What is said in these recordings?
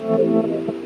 Música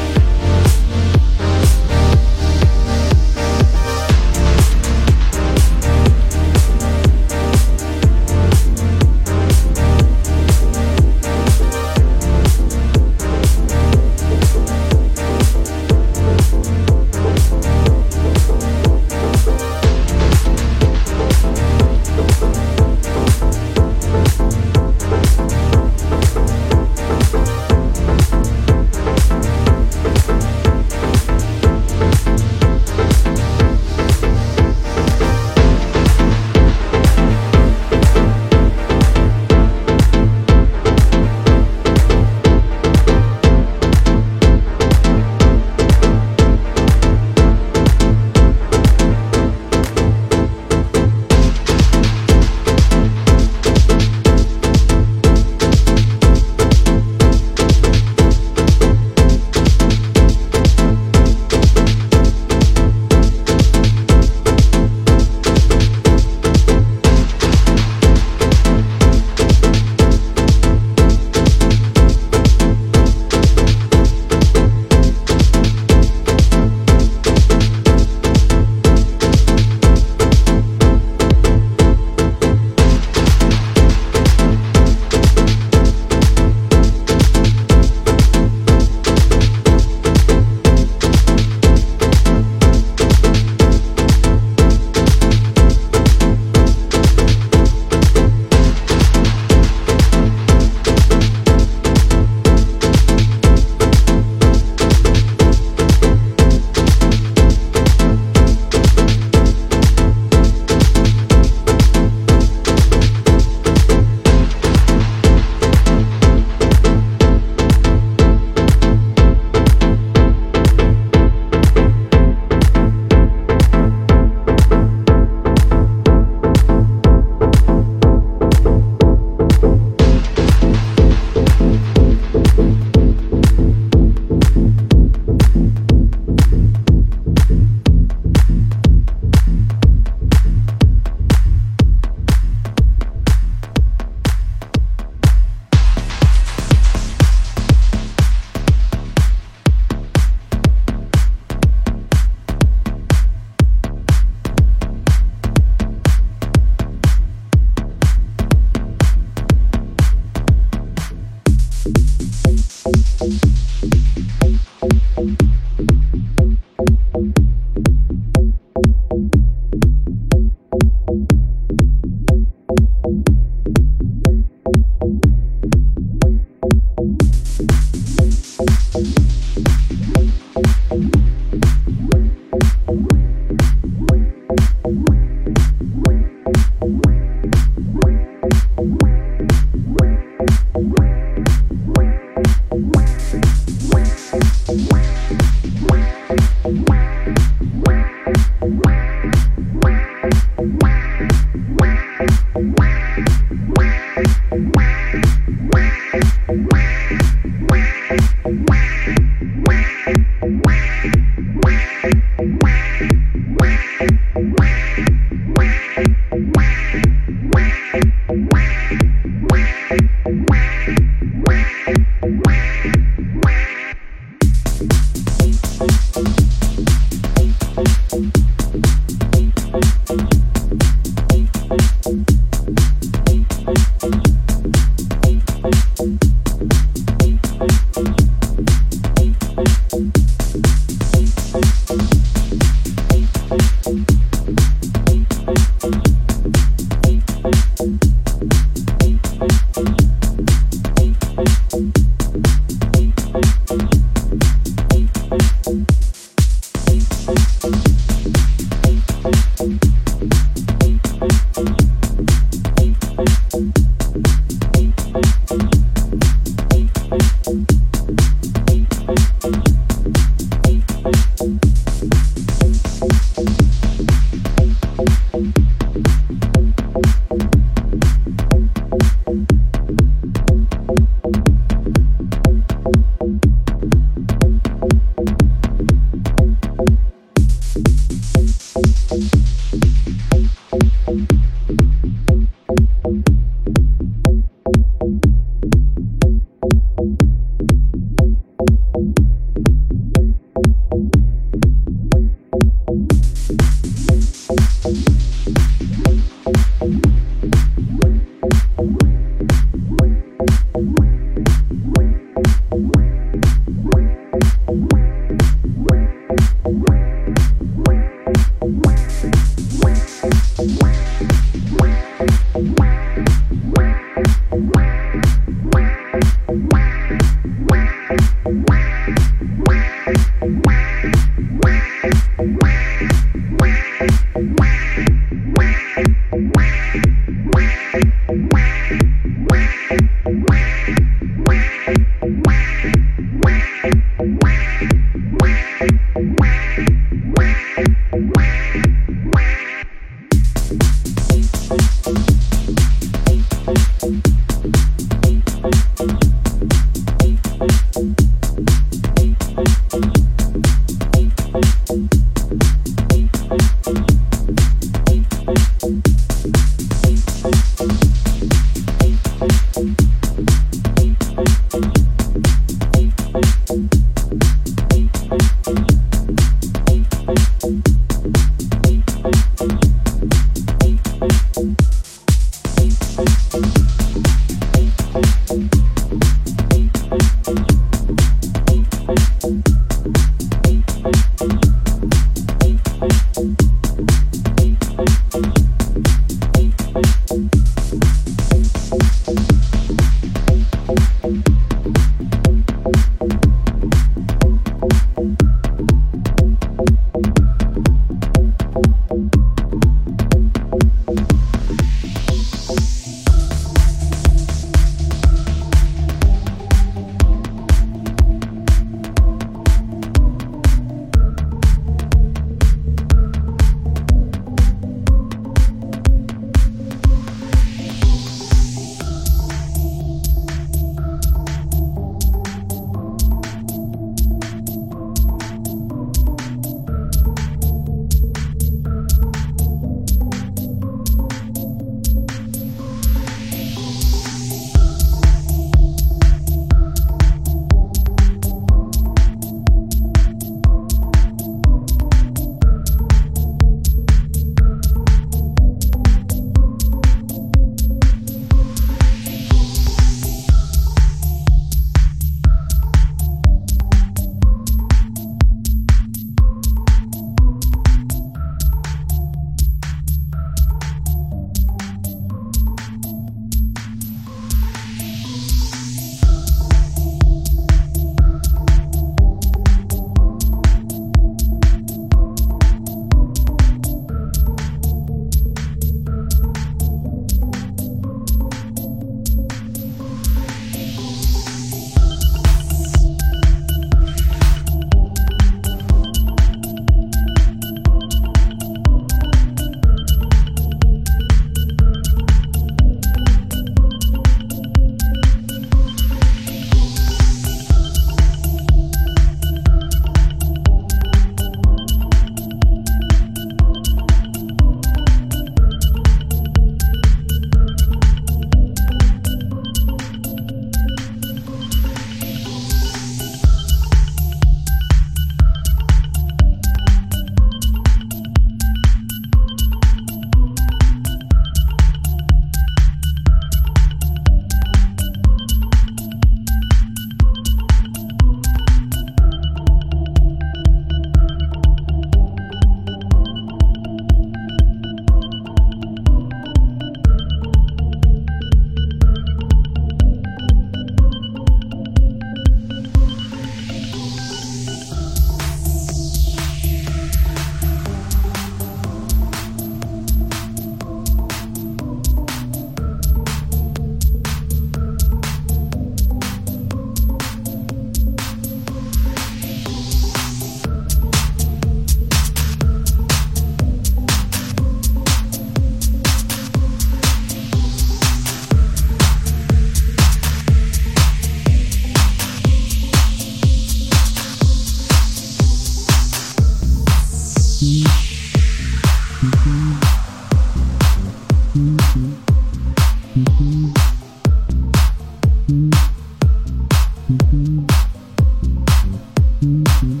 Mm-hmm.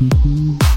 Mm-hmm.